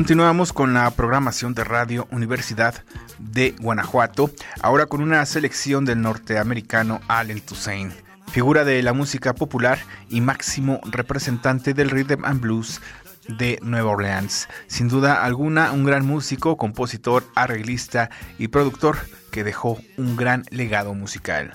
Continuamos con la programación de Radio Universidad de Guanajuato, ahora con una selección del norteamericano Allen Toussaint, figura de la música popular y máximo representante del rhythm and blues de Nueva Orleans. Sin duda alguna, un gran músico, compositor, arreglista y productor que dejó un gran legado musical.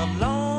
I'm long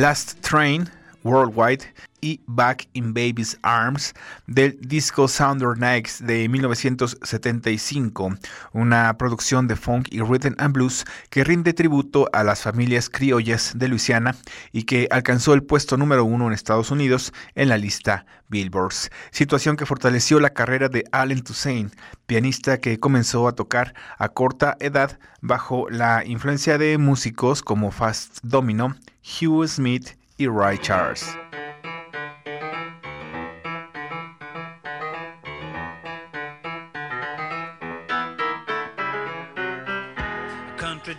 Last Train, Worldwide Back in Baby's Arms del disco Sounder Nights de 1975, una producción de funk y rhythm and blues que rinde tributo a las familias criollas de Luisiana y que alcanzó el puesto número uno en Estados Unidos en la lista Billboards, situación que fortaleció la carrera de Allen Toussaint, pianista que comenzó a tocar a corta edad bajo la influencia de músicos como Fast Domino, Hugh Smith y Ray Charles.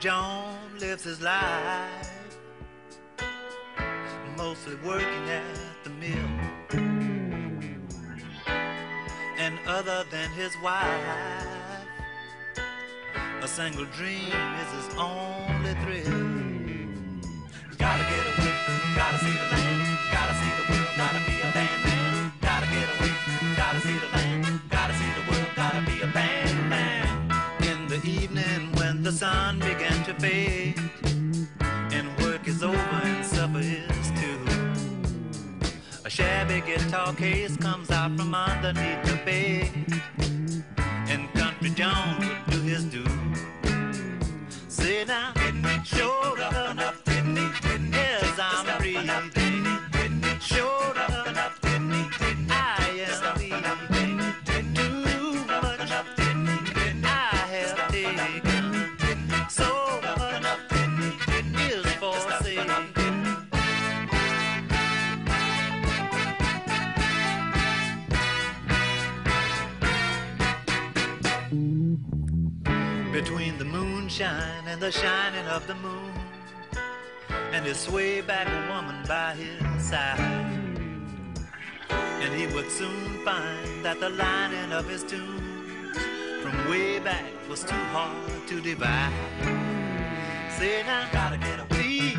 John lives his life mostly working at the mill. And other than his wife, a single dream is his only thrill. Gotta get away, gotta see the land, gotta see the world, gotta be sun began to fade, and work is over and supper is too. A shabby guitar case comes out from underneath the bed, and Country John would do his due. Say now, sure enough, didn't he? Yes, I'm breathing. Sure Between the moonshine and the shining of the moon, and his sway back woman by his side. And he would soon find that the lining of his tune from way back was too hard to divide. Say now, gotta get a deep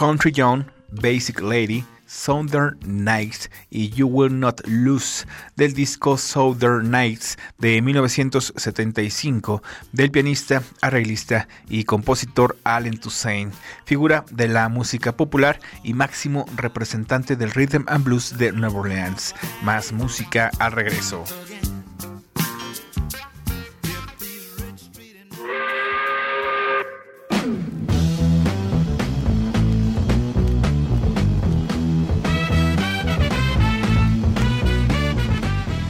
Country John, Basic Lady, Southern Nights y You Will Not Lose del disco Southern Nights de 1975 del pianista, arreglista y compositor Allen Toussaint, figura de la música popular y máximo representante del rhythm and blues de Nueva Orleans. Más música al regreso.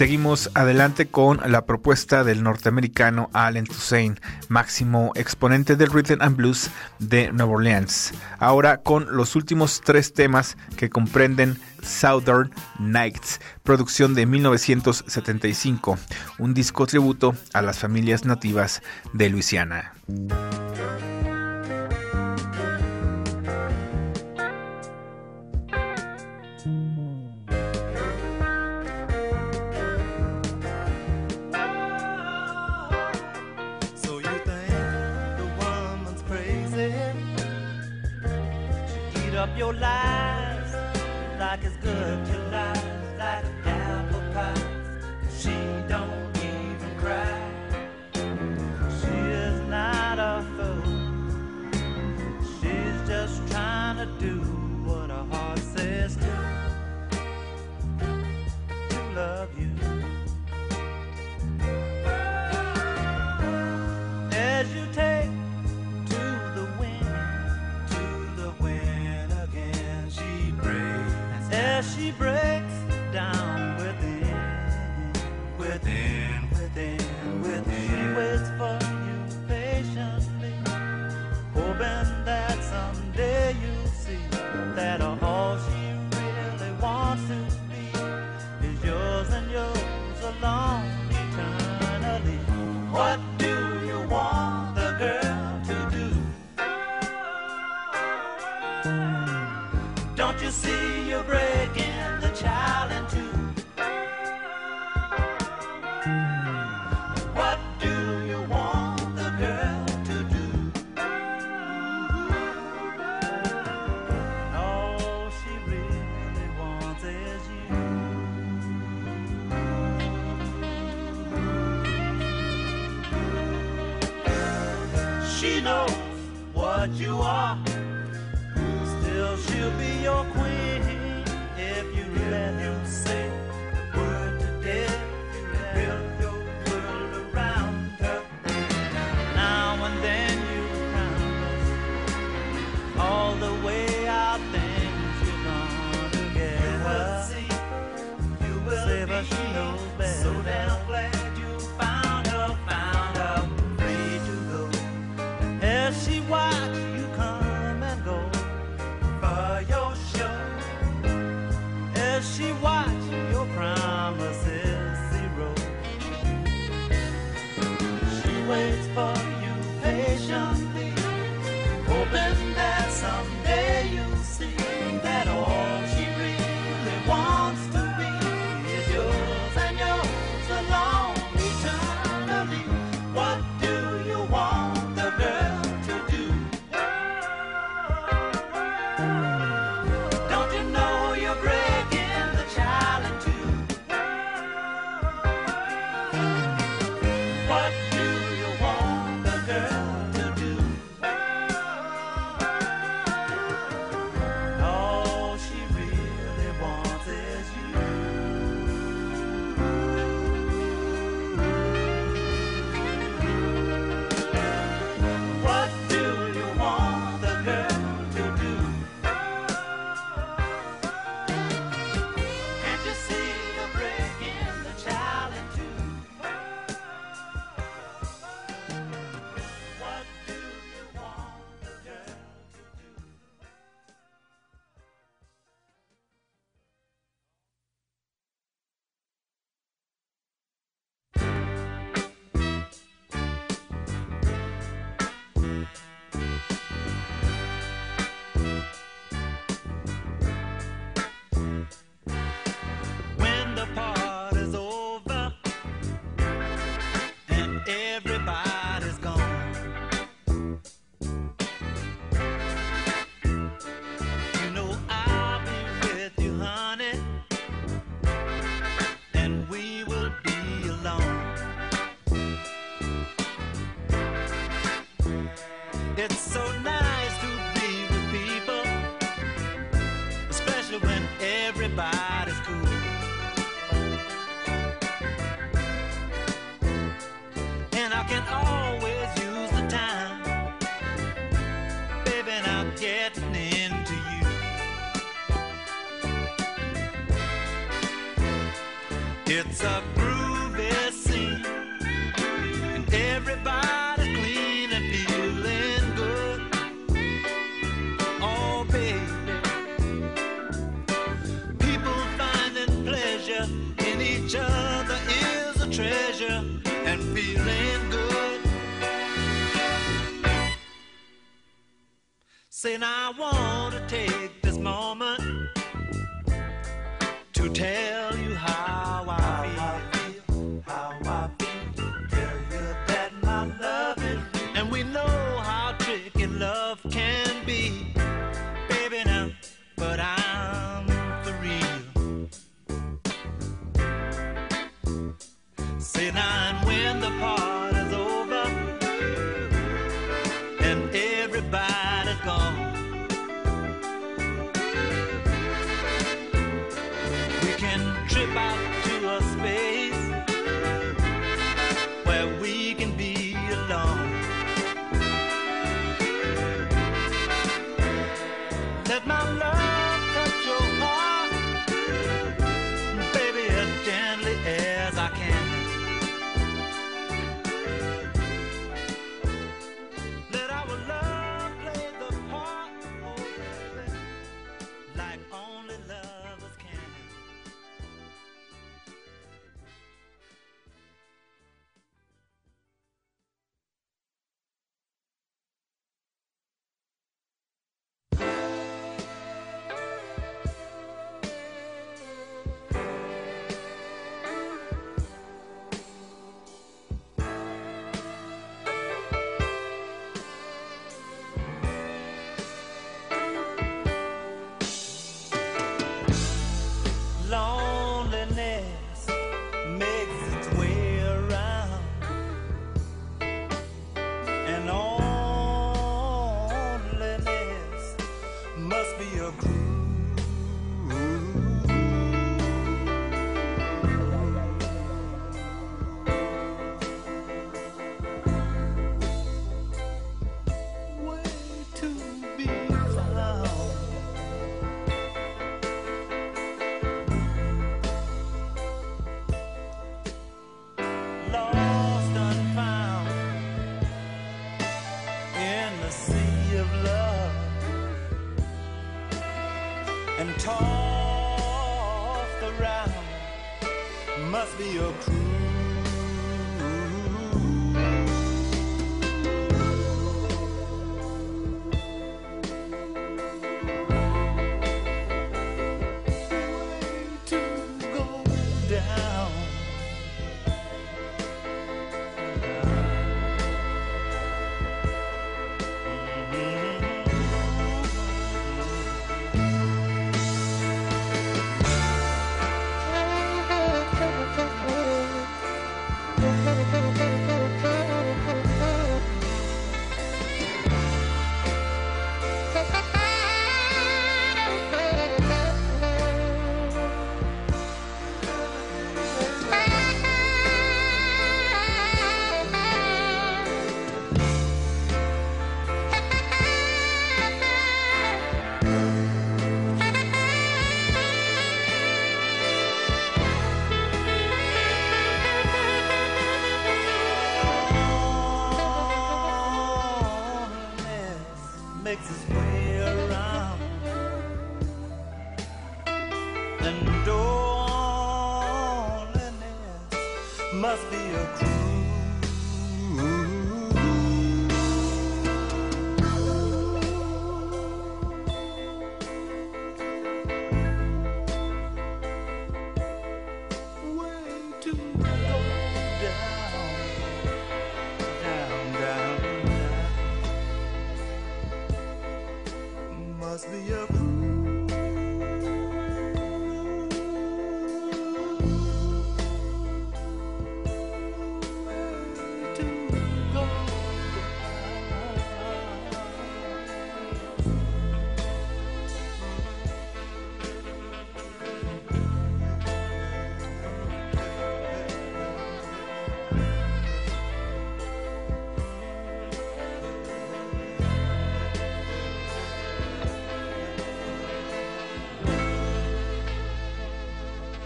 Seguimos adelante con la propuesta del norteamericano Allen Toussaint, máximo exponente del rhythm and blues de Nueva Orleans. Ahora con los últimos tres temas que comprenden Southern Nights, producción de 1975, un disco tributo a las familias nativas de Luisiana. everybody's cool. And I can always use the time, baby, and I'm getting into you. It's a groovy scene, and everybody. Saying I want to take this moment to tell you how.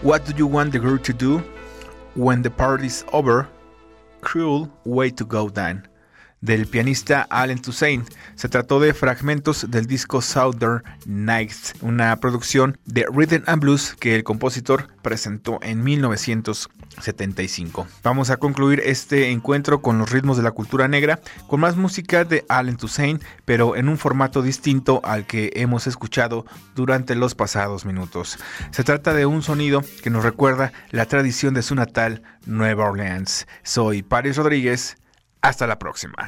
What Do You Want the Girl to Do? When the Party's Over, Cruel Way to Go Dan, del pianista Alan Toussaint. Se trató de fragmentos del disco Southern Nights, una producción de Rhythm and Blues que el compositor presentó en 1975. Vamos a concluir este encuentro con los ritmos de la cultura negra, con más música de Alan Toussaint, pero en un formato distinto al que hemos escuchado durante los pasados minutos. Se trata de un sonido que nos recuerda la tradición de su natal Nueva Orleans. Soy Paris Rodríguez. Hasta la próxima.